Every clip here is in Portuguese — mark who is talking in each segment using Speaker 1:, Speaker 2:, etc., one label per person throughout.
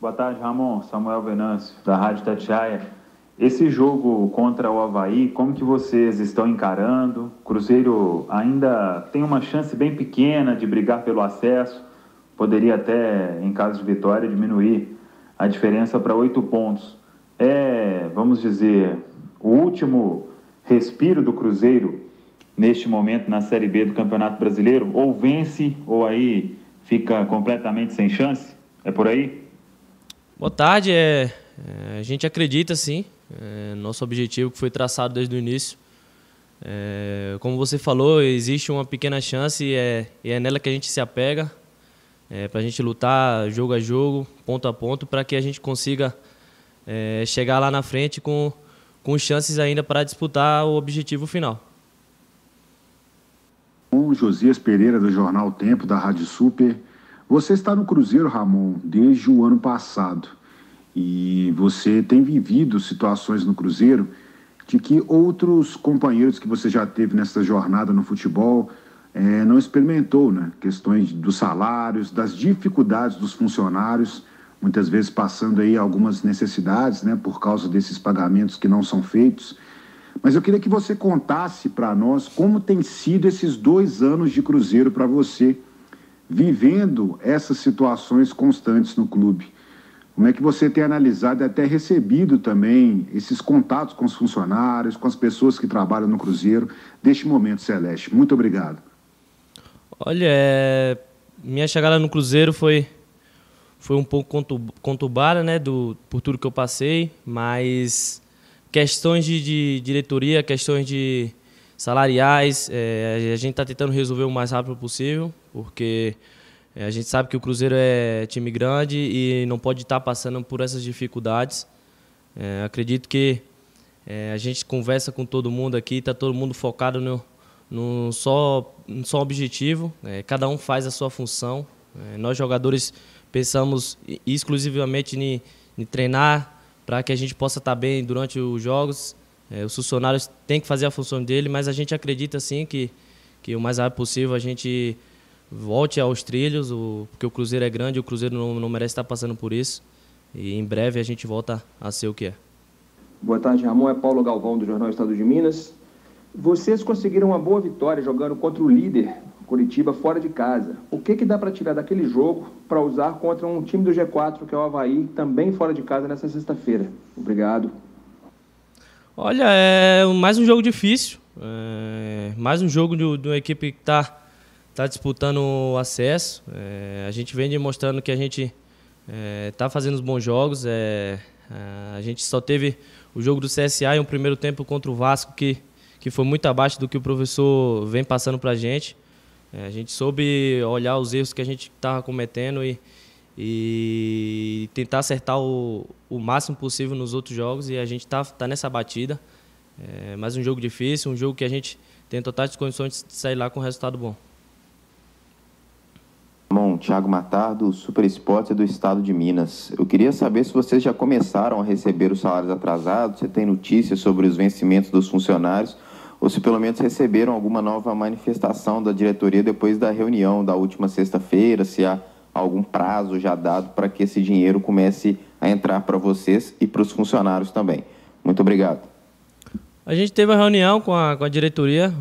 Speaker 1: Boa tarde, Ramon. Samuel Venâncio, da Rádio Tatiaia. Esse jogo contra o Havaí, como que vocês estão encarando? Cruzeiro ainda tem uma chance bem pequena de brigar pelo acesso. Poderia até, em caso de vitória, diminuir a diferença para oito pontos. É, vamos dizer, o último respiro do Cruzeiro neste momento na Série B do Campeonato Brasileiro? Ou vence, ou aí fica completamente sem chance? É por aí?
Speaker 2: Boa tarde. É, é, a gente acredita sim. É, nosso objetivo que foi traçado desde o início. É, como você falou, existe uma pequena chance e é, e é nela que a gente se apega é, para a gente lutar jogo a jogo, ponto a ponto, para que a gente consiga é, chegar lá na frente com, com chances ainda para disputar o objetivo final.
Speaker 3: Com Josias Pereira, do Jornal Tempo, da Rádio Super. Você está no Cruzeiro, Ramon, desde o ano passado. E você tem vivido situações no Cruzeiro de que outros companheiros que você já teve nessa jornada no futebol é, não experimentou, né? Questões dos salários, das dificuldades dos funcionários, muitas vezes passando aí algumas necessidades, né? Por causa desses pagamentos que não são feitos. Mas eu queria que você contasse para nós como tem sido esses dois anos de Cruzeiro para você vivendo essas situações constantes no clube. Como é que você tem analisado e até recebido também esses contatos com os funcionários, com as pessoas que trabalham no Cruzeiro, deste momento, Celeste? Muito obrigado.
Speaker 2: Olha, é... minha chegada no Cruzeiro foi, foi um pouco conturbada, né, do, por tudo que eu passei, mas questões de, de diretoria, questões de salariais, é, a gente está tentando resolver o mais rápido possível, porque é, a gente sabe que o Cruzeiro é time grande e não pode estar tá passando por essas dificuldades. É, acredito que é, a gente conversa com todo mundo aqui, está todo mundo focado no, no só, no só objetivo, é, cada um faz a sua função. É, nós jogadores pensamos exclusivamente em, em treinar para que a gente possa estar tá bem durante os jogos é, os funcionários têm que fazer a função dele, mas a gente acredita sim que, que o mais rápido possível a gente volte aos trilhos, o, porque o Cruzeiro é grande, o Cruzeiro não, não merece estar passando por isso. E em breve a gente volta a ser o que é.
Speaker 4: Boa tarde, Ramon. É Paulo Galvão, do Jornal Estado de Minas. Vocês conseguiram uma boa vitória jogando contra o líder, Curitiba, fora de casa. O que, que dá para tirar daquele jogo para usar contra um time do G4, que é o Havaí, também fora de casa, nessa sexta-feira? Obrigado.
Speaker 2: Olha, é mais um jogo difícil. É mais um jogo de, de uma equipe que está tá disputando o acesso. É, a gente vem demonstrando que a gente está é, fazendo os bons jogos. É, a gente só teve o jogo do CSA em um primeiro tempo contra o Vasco que, que foi muito abaixo do que o professor vem passando para a gente. É, a gente soube olhar os erros que a gente estava cometendo e, e tentar acertar o, o máximo possível nos outros jogos e a gente está tá nessa batida. É mais um jogo difícil, um jogo que a gente tem totais condições de sair lá com um resultado bom.
Speaker 5: Bom, Thiago Matardo, Super Esportes do Estado de Minas. Eu queria saber se vocês já começaram a receber os salários atrasados, se tem notícias sobre os vencimentos dos funcionários, ou se pelo menos receberam alguma nova manifestação da diretoria depois da reunião da última sexta-feira, se há algum prazo já dado para que esse dinheiro comece a entrar para vocês e para os funcionários também. Muito obrigado.
Speaker 2: A gente teve uma reunião com a, com a diretoria,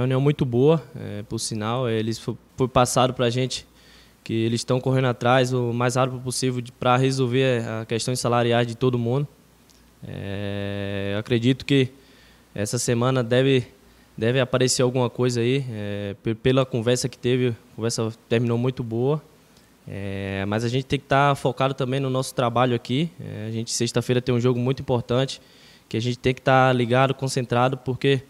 Speaker 2: reunião muito boa, é, por sinal. Eles foi, foi passado para a gente que eles estão correndo atrás o mais rápido possível para resolver a questão salariais de todo mundo. É, acredito que essa semana deve deve aparecer alguma coisa aí. É, pela conversa que teve, a conversa terminou muito boa. É, mas a gente tem que estar tá focado também no nosso trabalho aqui. É, a gente sexta-feira tem um jogo muito importante que a gente tem que estar tá ligado, concentrado, porque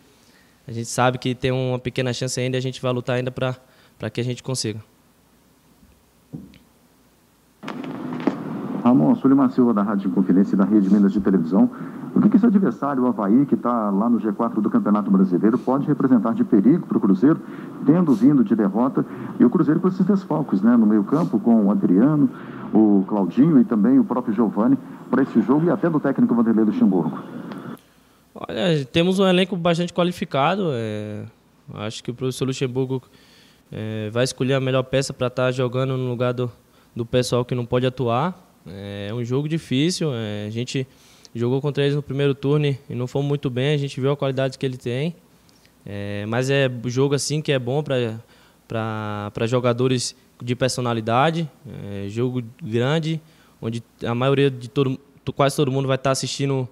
Speaker 2: a gente sabe que tem uma pequena chance ainda e a gente vai lutar ainda para que a gente consiga.
Speaker 3: Ramon, Suliman Silva da Rádio Confidência e da Rede Minas de Televisão. O que, que esse adversário, o Havaí, que está lá no G4 do Campeonato Brasileiro, pode representar de perigo para o Cruzeiro, tendo vindo de derrota, e o Cruzeiro com esses desfalques, né, no meio campo, com o Adriano, o Claudinho e também o próprio Giovani, para esse jogo e até do técnico Vanderlei Luxemburgo?
Speaker 2: Olha, temos um elenco bastante qualificado, é... acho que o professor Luxemburgo é... vai escolher a melhor peça para estar tá jogando no lugar do, do pessoal que não pode atuar, É um jogo difícil. É, a gente jogou contra eles no primeiro turno e não fomos muito bem. A gente viu a qualidade que ele tem. É, mas é jogo assim que é bom para jogadores de personalidade. É, jogo grande, onde a maioria de todo, quase todo mundo vai estar assistindo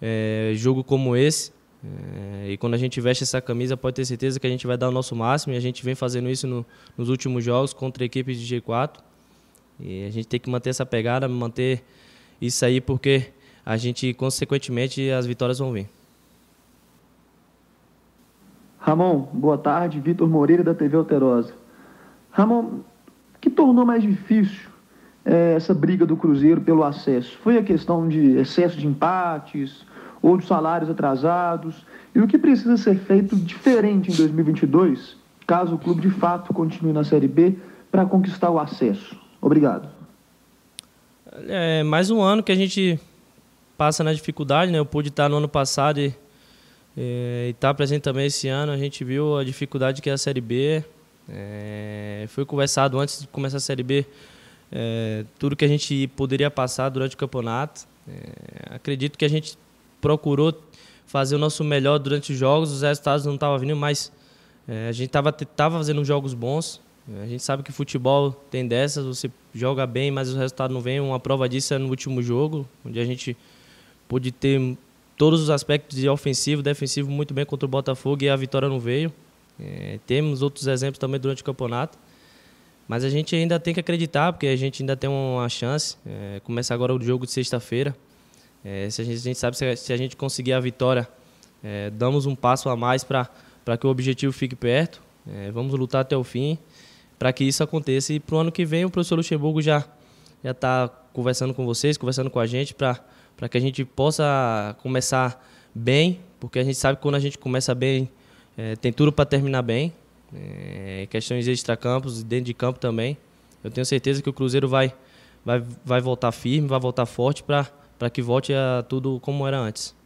Speaker 2: é, jogo como esse. É, e quando a gente veste essa camisa, pode ter certeza que a gente vai dar o nosso máximo. E a gente vem fazendo isso no, nos últimos jogos contra equipes de G4. E a gente tem que manter essa pegada, manter isso aí, porque a gente, consequentemente, as vitórias vão vir.
Speaker 6: Ramon, boa tarde. Vitor Moreira, da TV Alterosa. Ramon, que tornou mais difícil é, essa briga do Cruzeiro pelo acesso? Foi a questão de excesso de empates ou salários atrasados? E o que precisa ser feito diferente em 2022, caso o clube de fato continue na Série B, para conquistar o acesso? Obrigado.
Speaker 2: É mais um ano que a gente passa na dificuldade, né? Eu pude estar no ano passado e estar tá presente também esse ano. A gente viu a dificuldade que é a Série B. É, foi conversado antes de começar a Série B é, tudo que a gente poderia passar durante o campeonato. É, acredito que a gente procurou fazer o nosso melhor durante os jogos. Os resultados não estavam vindo, mas é, a gente estava tava fazendo jogos bons. A gente sabe que futebol tem dessas, você joga bem, mas o resultado não vem. Uma prova disso é no último jogo, onde a gente pôde ter todos os aspectos de ofensivo, defensivo muito bem contra o Botafogo e a vitória não veio. É, temos outros exemplos também durante o campeonato. Mas a gente ainda tem que acreditar, porque a gente ainda tem uma chance. É, começa agora o jogo de sexta-feira. É, se a, gente, a gente sabe se a, se a gente conseguir a vitória, é, damos um passo a mais para que o objetivo fique perto. É, vamos lutar até o fim para que isso aconteça. E para o ano que vem, o professor Luxemburgo já já está conversando com vocês, conversando com a gente, para que a gente possa começar bem, porque a gente sabe que quando a gente começa bem, é, tem tudo para terminar bem. É, questões extra-campos, dentro de campo também. Eu tenho certeza que o Cruzeiro vai, vai, vai voltar firme, vai voltar forte para que volte a tudo como era antes.